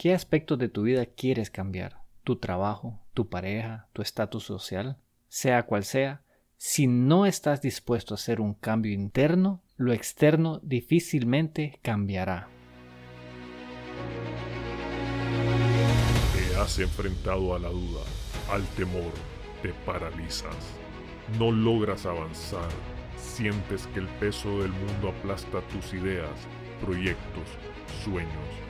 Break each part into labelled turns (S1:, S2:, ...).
S1: ¿Qué aspectos de tu vida quieres cambiar? ¿Tu trabajo, tu pareja, tu estatus social? Sea cual sea, si no estás dispuesto a hacer un cambio interno, lo externo difícilmente cambiará.
S2: Te has enfrentado a la duda, al temor, te paralizas. No logras avanzar, sientes que el peso del mundo aplasta tus ideas, proyectos, sueños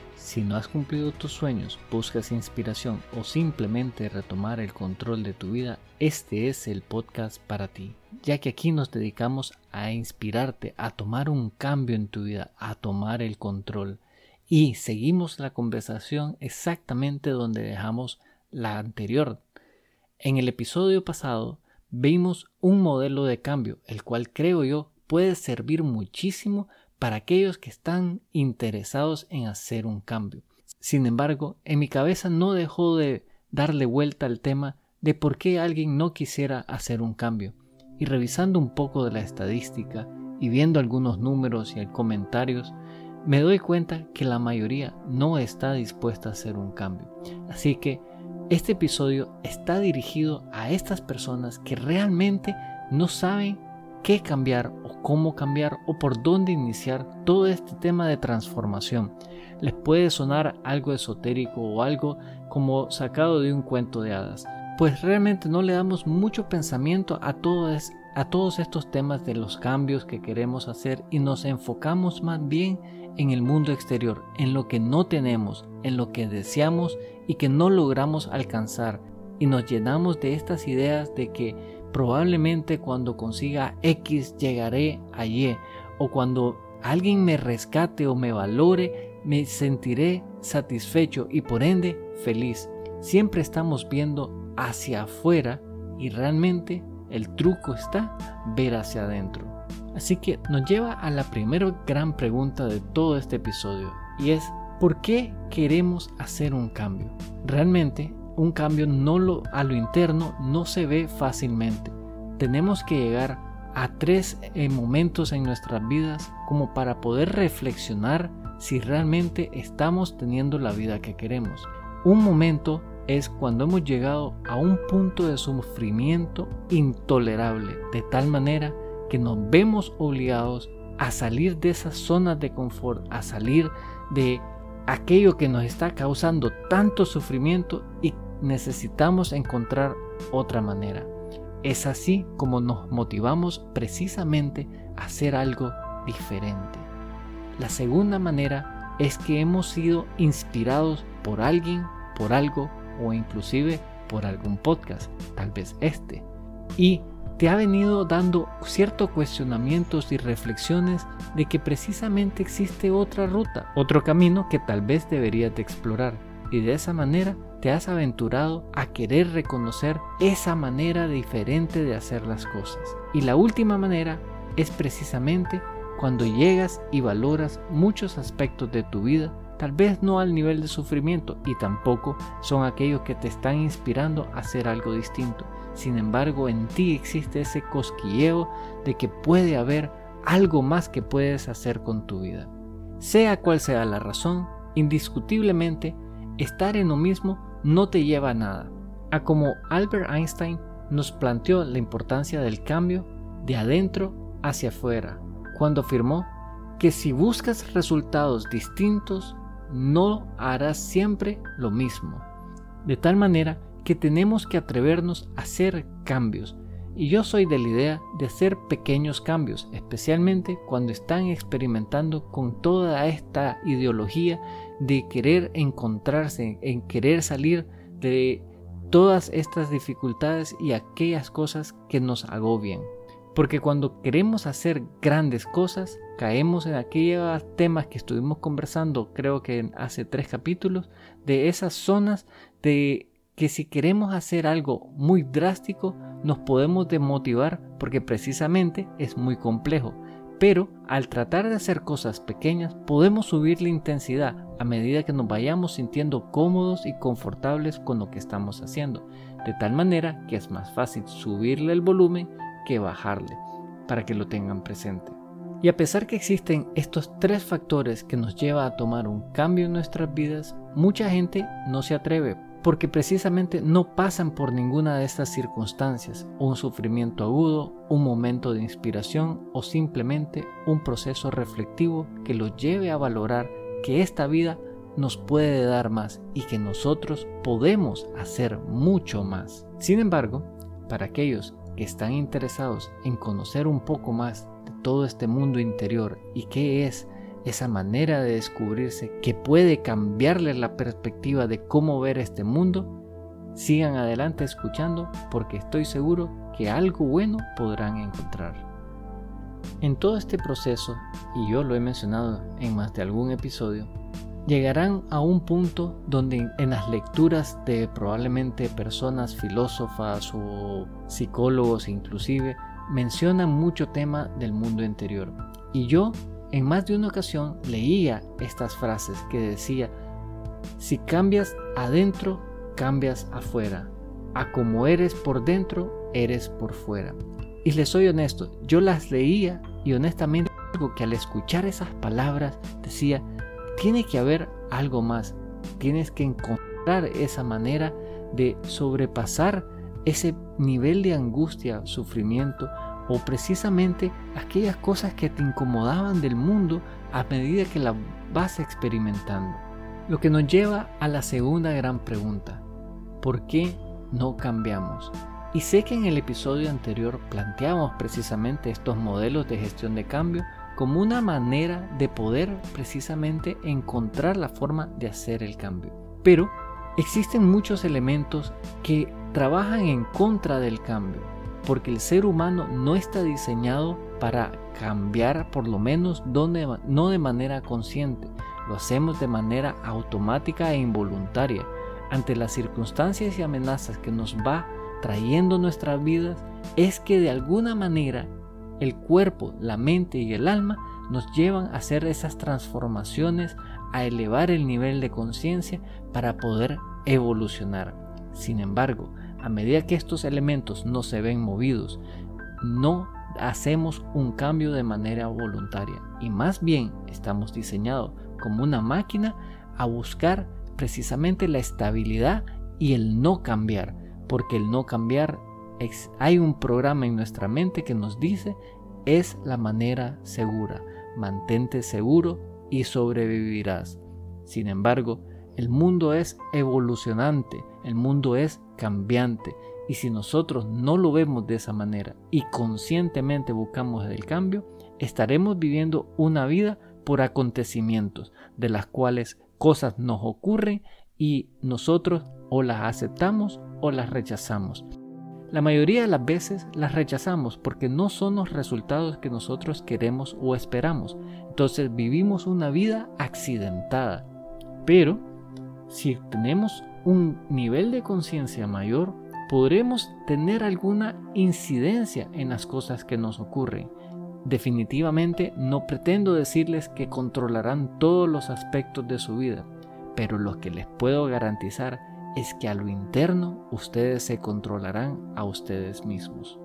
S1: si no has cumplido tus sueños, buscas inspiración o simplemente retomar el control de tu vida, este es el podcast para ti, ya que aquí nos dedicamos a inspirarte a tomar un cambio en tu vida, a tomar el control. Y seguimos la conversación exactamente donde dejamos la anterior. En el episodio pasado vimos un modelo de cambio, el cual creo yo puede servir muchísimo para aquellos que están interesados en hacer un cambio. Sin embargo, en mi cabeza no dejó de darle vuelta al tema de por qué alguien no quisiera hacer un cambio. Y revisando un poco de la estadística y viendo algunos números y comentarios, me doy cuenta que la mayoría no está dispuesta a hacer un cambio. Así que este episodio está dirigido a estas personas que realmente no saben qué cambiar o cómo cambiar o por dónde iniciar todo este tema de transformación. Les puede sonar algo esotérico o algo como sacado de un cuento de hadas, pues realmente no le damos mucho pensamiento a, a todos estos temas de los cambios que queremos hacer y nos enfocamos más bien en el mundo exterior, en lo que no tenemos, en lo que deseamos y que no logramos alcanzar, y nos llenamos de estas ideas de que Probablemente cuando consiga X llegaré a Y o cuando alguien me rescate o me valore, me sentiré satisfecho y por ende feliz. Siempre estamos viendo hacia afuera y realmente el truco está ver hacia adentro. Así que nos lleva a la primera gran pregunta de todo este episodio y es ¿por qué queremos hacer un cambio? Realmente un cambio no lo, a lo interno no se ve fácilmente. Tenemos que llegar a tres eh, momentos en nuestras vidas como para poder reflexionar si realmente estamos teniendo la vida que queremos. Un momento es cuando hemos llegado a un punto de sufrimiento intolerable, de tal manera que nos vemos obligados a salir de esas zonas de confort, a salir de aquello que nos está causando tanto sufrimiento y necesitamos encontrar otra manera. Es así como nos motivamos precisamente a hacer algo diferente. La segunda manera es que hemos sido inspirados por alguien, por algo o inclusive por algún podcast, tal vez este. Y te ha venido dando ciertos cuestionamientos y reflexiones de que precisamente existe otra ruta, otro camino que tal vez deberías de explorar. Y de esa manera te has aventurado a querer reconocer esa manera diferente de hacer las cosas. Y la última manera es precisamente cuando llegas y valoras muchos aspectos de tu vida, tal vez no al nivel de sufrimiento y tampoco son aquellos que te están inspirando a hacer algo distinto, sin embargo, en ti existe ese cosquilleo de que puede haber algo más que puedes hacer con tu vida. Sea cual sea la razón, indiscutiblemente, estar en lo mismo no te lleva a nada. A como Albert Einstein nos planteó la importancia del cambio de adentro hacia afuera, cuando afirmó que si buscas resultados distintos, no harás siempre lo mismo. De tal manera que tenemos que atrevernos a hacer cambios. Y yo soy de la idea de hacer pequeños cambios, especialmente cuando están experimentando con toda esta ideología de querer encontrarse, en querer salir de todas estas dificultades y aquellas cosas que nos agobian. Porque cuando queremos hacer grandes cosas, caemos en aquellos temas que estuvimos conversando, creo que hace tres capítulos, de esas zonas de que si queremos hacer algo muy drástico nos podemos desmotivar porque precisamente es muy complejo. Pero al tratar de hacer cosas pequeñas podemos subir la intensidad a medida que nos vayamos sintiendo cómodos y confortables con lo que estamos haciendo, de tal manera que es más fácil subirle el volumen que bajarle, para que lo tengan presente. Y a pesar que existen estos tres factores que nos lleva a tomar un cambio en nuestras vidas, mucha gente no se atreve porque precisamente no pasan por ninguna de estas circunstancias, un sufrimiento agudo, un momento de inspiración o simplemente un proceso reflectivo que los lleve a valorar que esta vida nos puede dar más y que nosotros podemos hacer mucho más. Sin embargo, para aquellos que están interesados en conocer un poco más de todo este mundo interior y qué es esa manera de descubrirse que puede cambiarles la perspectiva de cómo ver este mundo, sigan adelante escuchando porque estoy seguro que algo bueno podrán encontrar. En todo este proceso, y yo lo he mencionado en más de algún episodio, llegarán a un punto donde en las lecturas de probablemente personas filósofas o psicólogos inclusive mencionan mucho tema del mundo interior. Y yo en más de una ocasión leía estas frases que decía, si cambias adentro, cambias afuera. A como eres por dentro, eres por fuera. Y les soy honesto, yo las leía y honestamente algo que al escuchar esas palabras decía, tiene que haber algo más. Tienes que encontrar esa manera de sobrepasar ese nivel de angustia, sufrimiento o precisamente aquellas cosas que te incomodaban del mundo a medida que la vas experimentando. Lo que nos lleva a la segunda gran pregunta, ¿por qué no cambiamos? Y sé que en el episodio anterior planteamos precisamente estos modelos de gestión de cambio como una manera de poder precisamente encontrar la forma de hacer el cambio. Pero existen muchos elementos que trabajan en contra del cambio porque el ser humano no está diseñado para cambiar por lo menos no de manera consciente, lo hacemos de manera automática e involuntaria. Ante las circunstancias y amenazas que nos va trayendo nuestras vidas, es que de alguna manera el cuerpo, la mente y el alma nos llevan a hacer esas transformaciones, a elevar el nivel de conciencia para poder evolucionar. Sin embargo, a medida que estos elementos no se ven movidos, no hacemos un cambio de manera voluntaria y más bien estamos diseñados como una máquina a buscar precisamente la estabilidad y el no cambiar, porque el no cambiar hay un programa en nuestra mente que nos dice es la manera segura, mantente seguro y sobrevivirás. Sin embargo, el mundo es evolucionante, el mundo es cambiante y si nosotros no lo vemos de esa manera y conscientemente buscamos el cambio, estaremos viviendo una vida por acontecimientos de las cuales cosas nos ocurren y nosotros o las aceptamos o las rechazamos. La mayoría de las veces las rechazamos porque no son los resultados que nosotros queremos o esperamos. Entonces vivimos una vida accidentada. Pero si tenemos un nivel de conciencia mayor, podremos tener alguna incidencia en las cosas que nos ocurren. Definitivamente no pretendo decirles que controlarán todos los aspectos de su vida, pero lo que les puedo garantizar es que a lo interno ustedes se controlarán a ustedes mismos.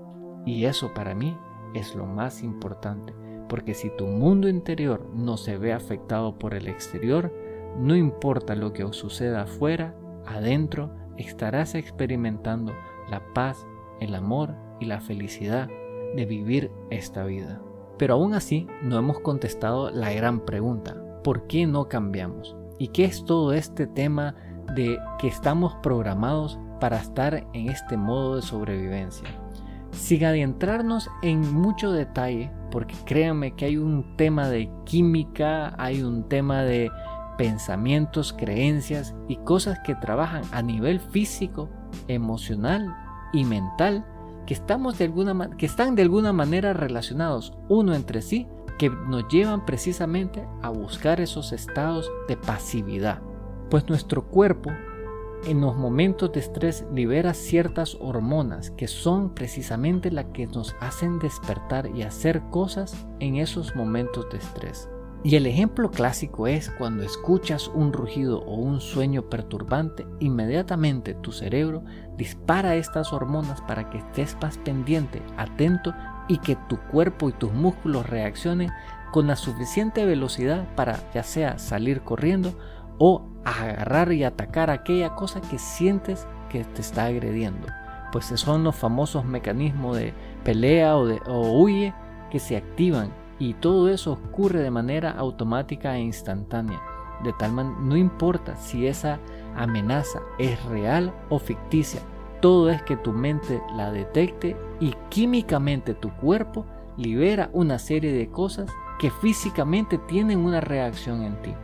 S1: Y eso para mí es lo más importante, porque si tu mundo interior no se ve afectado por el exterior, no importa lo que os suceda afuera, adentro estarás experimentando la paz, el amor y la felicidad de vivir esta vida. Pero aún así no hemos contestado la gran pregunta, ¿por qué no cambiamos? ¿Y qué es todo este tema de que estamos programados para estar en este modo de sobrevivencia? Sin adentrarnos en mucho detalle, porque créanme que hay un tema de química, hay un tema de pensamientos, creencias y cosas que trabajan a nivel físico, emocional y mental que, estamos de alguna, que están de alguna manera relacionados uno entre sí, que nos llevan precisamente a buscar esos estados de pasividad. Pues nuestro cuerpo en los momentos de estrés libera ciertas hormonas que son precisamente las que nos hacen despertar y hacer cosas en esos momentos de estrés. Y el ejemplo clásico es cuando escuchas un rugido o un sueño perturbante, inmediatamente tu cerebro dispara estas hormonas para que estés más pendiente, atento y que tu cuerpo y tus músculos reaccionen con la suficiente velocidad para ya sea salir corriendo o agarrar y atacar aquella cosa que sientes que te está agrediendo. Pues son los famosos mecanismos de pelea o, de, o huye que se activan y todo eso ocurre de manera automática e instantánea. De tal manera, no importa si esa amenaza es real o ficticia, todo es que tu mente la detecte y químicamente tu cuerpo libera una serie de cosas que físicamente tienen una reacción en ti.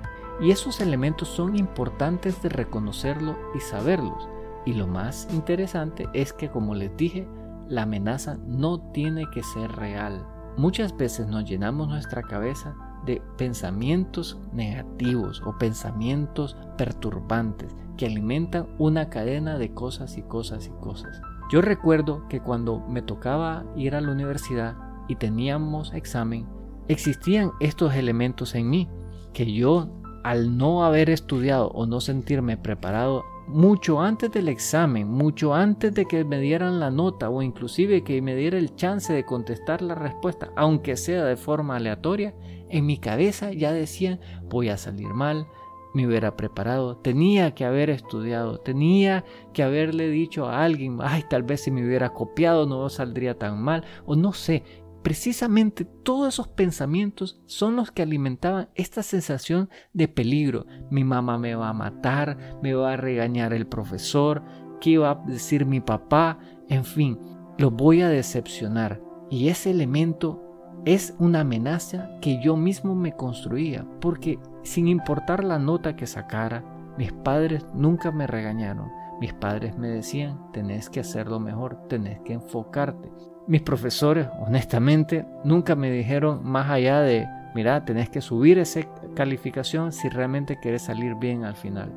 S1: Y esos elementos son importantes de reconocerlo y saberlos. Y lo más interesante es que, como les dije, la amenaza no tiene que ser real. Muchas veces nos llenamos nuestra cabeza de pensamientos negativos o pensamientos perturbantes que alimentan una cadena de cosas y cosas y cosas. Yo recuerdo que cuando me tocaba ir a la universidad y teníamos examen, existían estos elementos en mí que yo al no haber estudiado o no sentirme preparado mucho antes del examen, mucho antes de que me dieran la nota o inclusive que me diera el chance de contestar la respuesta, aunque sea de forma aleatoria, en mi cabeza ya decían voy a salir mal, me hubiera preparado, tenía que haber estudiado, tenía que haberle dicho a alguien, ay, tal vez si me hubiera copiado no saldría tan mal, o no sé, Precisamente todos esos pensamientos son los que alimentaban esta sensación de peligro. Mi mamá me va a matar, me va a regañar el profesor, qué va a decir mi papá, en fin, lo voy a decepcionar. Y ese elemento es una amenaza que yo mismo me construía, porque sin importar la nota que sacara, mis padres nunca me regañaron. Mis padres me decían, tenés que hacerlo mejor, tenés que enfocarte. Mis profesores, honestamente, nunca me dijeron más allá de, mira, tenés que subir esa calificación si realmente querés salir bien al final.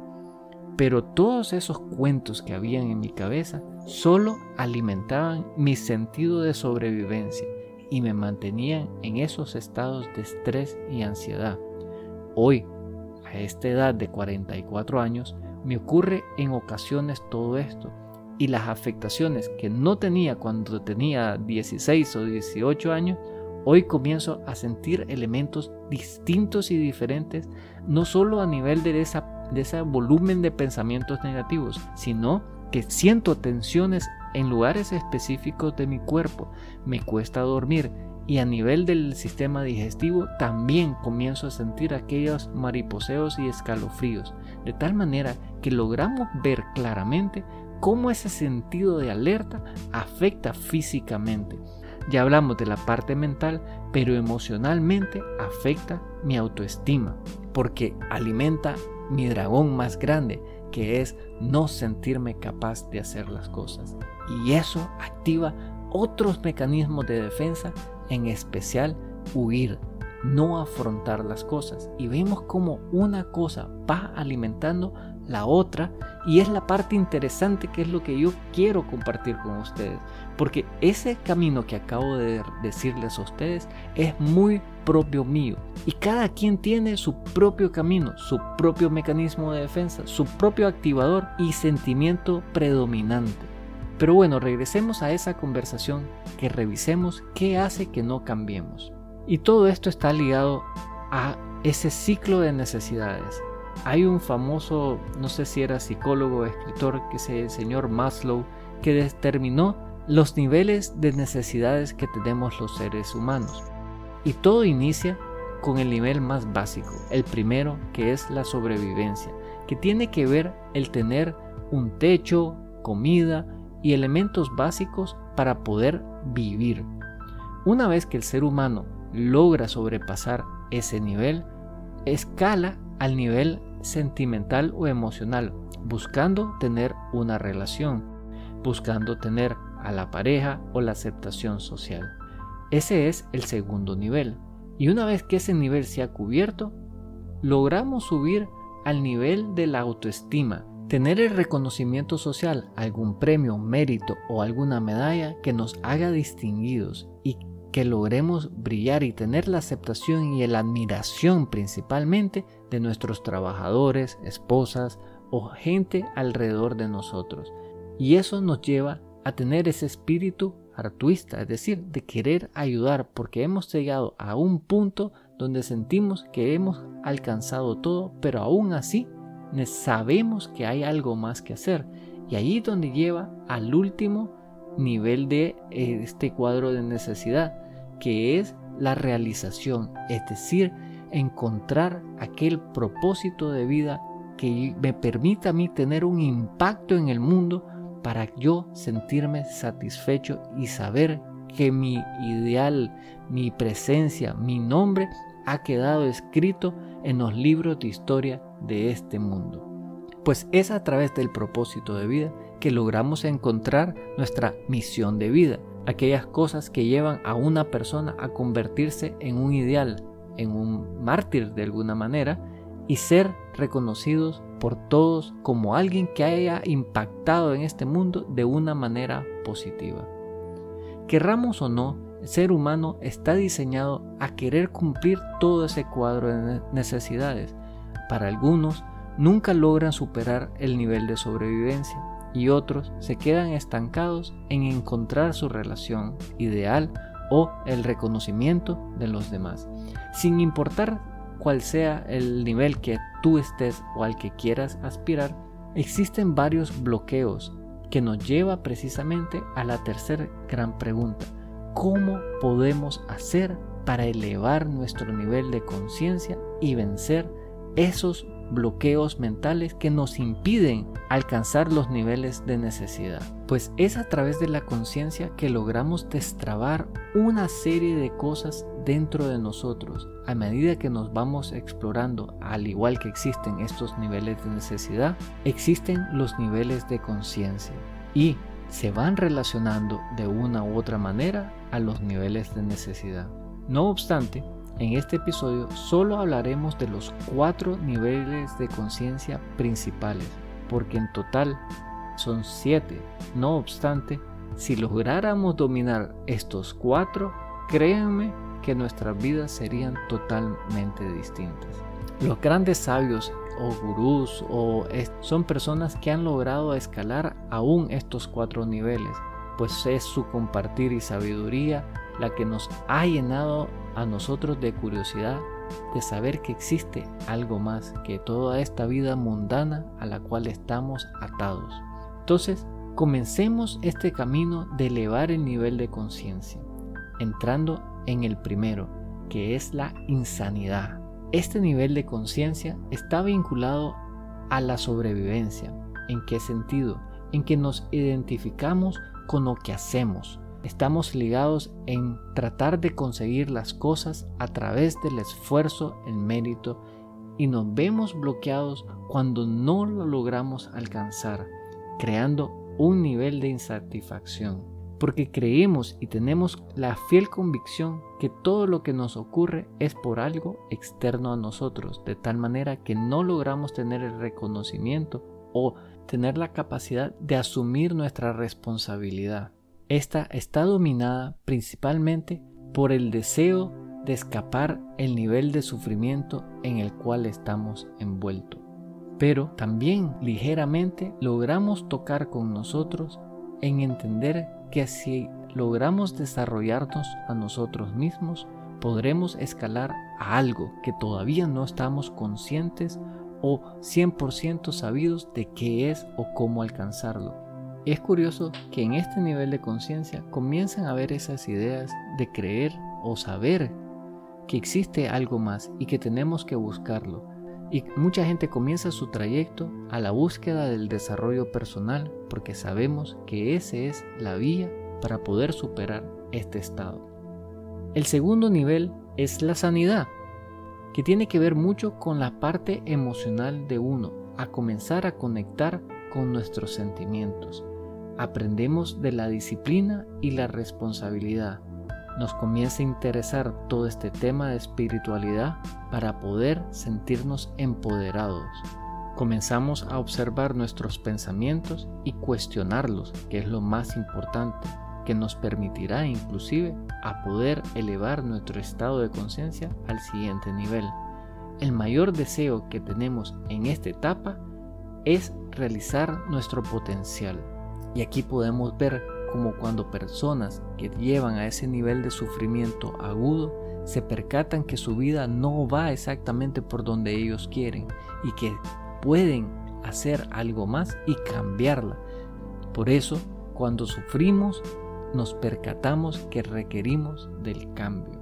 S1: Pero todos esos cuentos que habían en mi cabeza solo alimentaban mi sentido de sobrevivencia y me mantenían en esos estados de estrés y ansiedad. Hoy, a esta edad de 44 años, me ocurre en ocasiones todo esto y las afectaciones que no tenía cuando tenía 16 o 18 años, hoy comienzo a sentir elementos distintos y diferentes, no solo a nivel de, esa, de ese volumen de pensamientos negativos, sino que siento tensiones en lugares específicos de mi cuerpo, me cuesta dormir y a nivel del sistema digestivo también comienzo a sentir aquellos mariposeos y escalofríos, de tal manera que logramos ver claramente cómo ese sentido de alerta afecta físicamente. Ya hablamos de la parte mental, pero emocionalmente afecta mi autoestima, porque alimenta mi dragón más grande, que es no sentirme capaz de hacer las cosas. Y eso activa otros mecanismos de defensa, en especial huir, no afrontar las cosas. Y vemos cómo una cosa va alimentando la otra y es la parte interesante que es lo que yo quiero compartir con ustedes porque ese camino que acabo de decirles a ustedes es muy propio mío y cada quien tiene su propio camino, su propio mecanismo de defensa, su propio activador y sentimiento predominante. Pero bueno, regresemos a esa conversación, que revisemos qué hace que no cambiemos. Y todo esto está ligado a ese ciclo de necesidades, hay un famoso, no sé si era psicólogo o escritor, que es el señor Maslow, que determinó los niveles de necesidades que tenemos los seres humanos. Y todo inicia con el nivel más básico, el primero que es la sobrevivencia, que tiene que ver el tener un techo, comida y elementos básicos para poder vivir. Una vez que el ser humano logra sobrepasar ese nivel, escala al nivel sentimental o emocional, buscando tener una relación, buscando tener a la pareja o la aceptación social. Ese es el segundo nivel. Y una vez que ese nivel se ha cubierto, logramos subir al nivel de la autoestima. Tener el reconocimiento social, algún premio, mérito o alguna medalla que nos haga distinguidos y que logremos brillar y tener la aceptación y la admiración principalmente de nuestros trabajadores, esposas o gente alrededor de nosotros. Y eso nos lleva a tener ese espíritu artuista, es decir, de querer ayudar porque hemos llegado a un punto donde sentimos que hemos alcanzado todo, pero aún así sabemos que hay algo más que hacer. Y ahí es donde lleva al último nivel de eh, este cuadro de necesidad, que es la realización, es decir, encontrar aquel propósito de vida que me permita a mí tener un impacto en el mundo para yo sentirme satisfecho y saber que mi ideal, mi presencia, mi nombre ha quedado escrito en los libros de historia de este mundo. Pues es a través del propósito de vida que logramos encontrar nuestra misión de vida, aquellas cosas que llevan a una persona a convertirse en un ideal, en un mártir de alguna manera, y ser reconocidos por todos como alguien que haya impactado en este mundo de una manera positiva. Querramos o no, el ser humano está diseñado a querer cumplir todo ese cuadro de necesidades. Para algunos, nunca logran superar el nivel de sobrevivencia y otros se quedan estancados en encontrar su relación ideal o el reconocimiento de los demás. Sin importar cuál sea el nivel que tú estés o al que quieras aspirar, existen varios bloqueos que nos lleva precisamente a la tercera gran pregunta cómo podemos hacer para elevar nuestro nivel de conciencia y vencer esos bloqueos mentales que nos impiden alcanzar los niveles de necesidad. Pues es a través de la conciencia que logramos destrabar una serie de cosas dentro de nosotros. A medida que nos vamos explorando, al igual que existen estos niveles de necesidad, existen los niveles de conciencia. Y se van relacionando de una u otra manera a los niveles de necesidad. No obstante, en este episodio solo hablaremos de los cuatro niveles de conciencia principales, porque en total son siete. No obstante, si lográramos dominar estos cuatro, créanme que nuestras vidas serían totalmente distintas. Los grandes sabios o gurús son personas que han logrado escalar aún estos cuatro niveles, pues es su compartir y sabiduría la que nos ha llenado a nosotros de curiosidad de saber que existe algo más que toda esta vida mundana a la cual estamos atados. Entonces, comencemos este camino de elevar el nivel de conciencia, entrando en el primero, que es la insanidad. Este nivel de conciencia está vinculado a la sobrevivencia. ¿En qué sentido? En que nos identificamos con lo que hacemos. Estamos ligados en tratar de conseguir las cosas a través del esfuerzo, el mérito, y nos vemos bloqueados cuando no lo logramos alcanzar, creando un nivel de insatisfacción porque creemos y tenemos la fiel convicción que todo lo que nos ocurre es por algo externo a nosotros, de tal manera que no logramos tener el reconocimiento o tener la capacidad de asumir nuestra responsabilidad. Esta está dominada principalmente por el deseo de escapar el nivel de sufrimiento en el cual estamos envueltos. Pero también ligeramente logramos tocar con nosotros en entender que si logramos desarrollarnos a nosotros mismos, podremos escalar a algo que todavía no estamos conscientes o 100% sabidos de qué es o cómo alcanzarlo. Es curioso que en este nivel de conciencia comienzan a ver esas ideas de creer o saber que existe algo más y que tenemos que buscarlo y mucha gente comienza su trayecto a la búsqueda del desarrollo personal porque sabemos que ese es la vía para poder superar este estado. El segundo nivel es la sanidad, que tiene que ver mucho con la parte emocional de uno, a comenzar a conectar con nuestros sentimientos. Aprendemos de la disciplina y la responsabilidad, nos comienza a interesar todo este tema de espiritualidad para poder sentirnos empoderados. Comenzamos a observar nuestros pensamientos y cuestionarlos, que es lo más importante, que nos permitirá inclusive a poder elevar nuestro estado de conciencia al siguiente nivel. El mayor deseo que tenemos en esta etapa es realizar nuestro potencial. Y aquí podemos ver como cuando personas que llevan a ese nivel de sufrimiento agudo se percatan que su vida no va exactamente por donde ellos quieren y que pueden hacer algo más y cambiarla. Por eso, cuando sufrimos, nos percatamos que requerimos del cambio.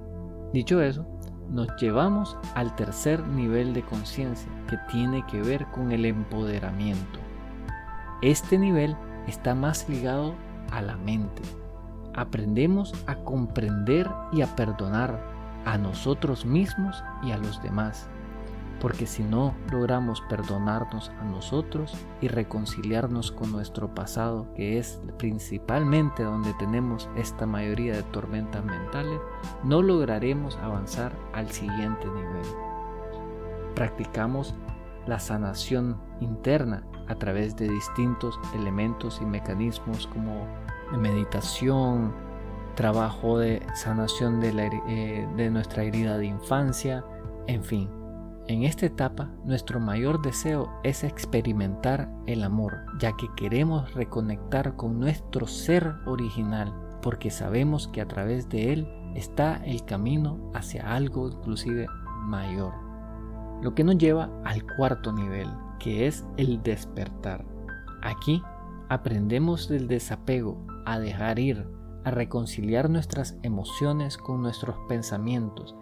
S1: Dicho eso, nos llevamos al tercer nivel de conciencia que tiene que ver con el empoderamiento. Este nivel está más ligado a la mente. Aprendemos a comprender y a perdonar a nosotros mismos y a los demás porque si no logramos perdonarnos a nosotros y reconciliarnos con nuestro pasado, que es principalmente donde tenemos esta mayoría de tormentas mentales, no lograremos avanzar al siguiente nivel. Practicamos la sanación interna a través de distintos elementos y mecanismos como meditación, trabajo de sanación de, eh, de nuestra herida de infancia, en fin, en esta etapa, nuestro mayor deseo es experimentar el amor, ya que queremos reconectar con nuestro ser original, porque sabemos que a través de él está el camino hacia algo inclusive mayor. Lo que nos lleva al cuarto nivel, que es el despertar. Aquí aprendemos del desapego, a dejar ir, a reconciliar nuestras emociones con nuestros pensamientos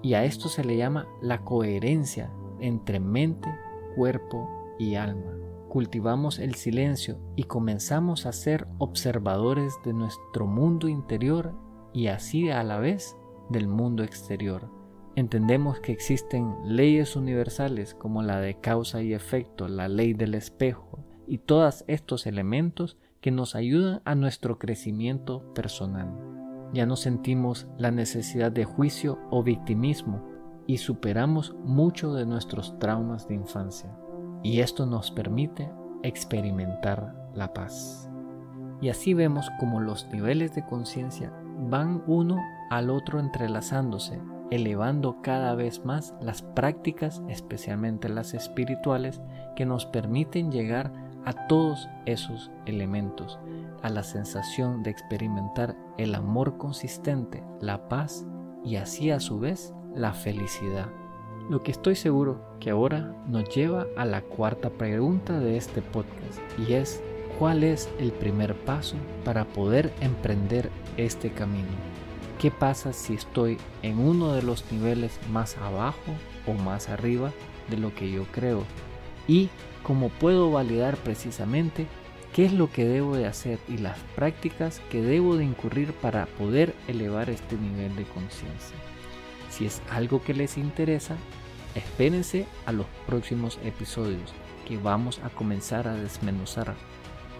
S1: y a esto se le llama la coherencia entre mente, cuerpo y alma. Cultivamos el silencio y comenzamos a ser observadores de nuestro mundo interior y así a la vez del mundo exterior. Entendemos que existen leyes universales como la de causa y efecto, la ley del espejo y todos estos elementos que nos ayudan a nuestro crecimiento personal. Ya no sentimos la necesidad de juicio o victimismo y superamos mucho de nuestros traumas de infancia. Y esto nos permite experimentar la paz. Y así vemos como los niveles de conciencia van uno al otro entrelazándose, elevando cada vez más las prácticas, especialmente las espirituales, que nos permiten llegar a todos esos elementos a la sensación de experimentar el amor consistente, la paz y así a su vez la felicidad. Lo que estoy seguro que ahora nos lleva a la cuarta pregunta de este podcast y es ¿cuál es el primer paso para poder emprender este camino? ¿Qué pasa si estoy en uno de los niveles más abajo o más arriba de lo que yo creo? ¿Y cómo puedo validar precisamente qué es lo que debo de hacer y las prácticas que debo de incurrir para poder elevar este nivel de conciencia. Si es algo que les interesa, espérense a los próximos episodios que vamos a comenzar a desmenuzar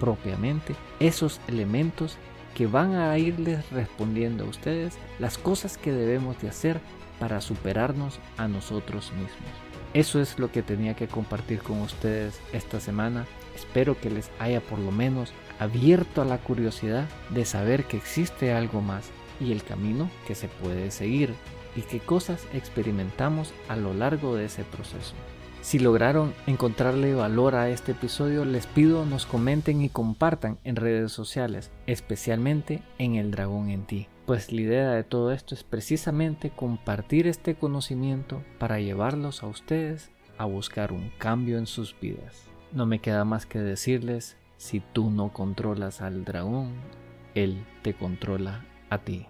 S1: propiamente esos elementos que van a irles respondiendo a ustedes las cosas que debemos de hacer para superarnos a nosotros mismos. Eso es lo que tenía que compartir con ustedes esta semana. Espero que les haya por lo menos abierto a la curiosidad de saber que existe algo más y el camino que se puede seguir y qué cosas experimentamos a lo largo de ese proceso. Si lograron encontrarle valor a este episodio, les pido nos comenten y compartan en redes sociales, especialmente en El Dragón en Ti pues la idea de todo esto es precisamente compartir este conocimiento para llevarlos a ustedes a buscar un cambio en sus vidas. No me queda más que decirles, si tú no controlas al dragón, él te controla a ti.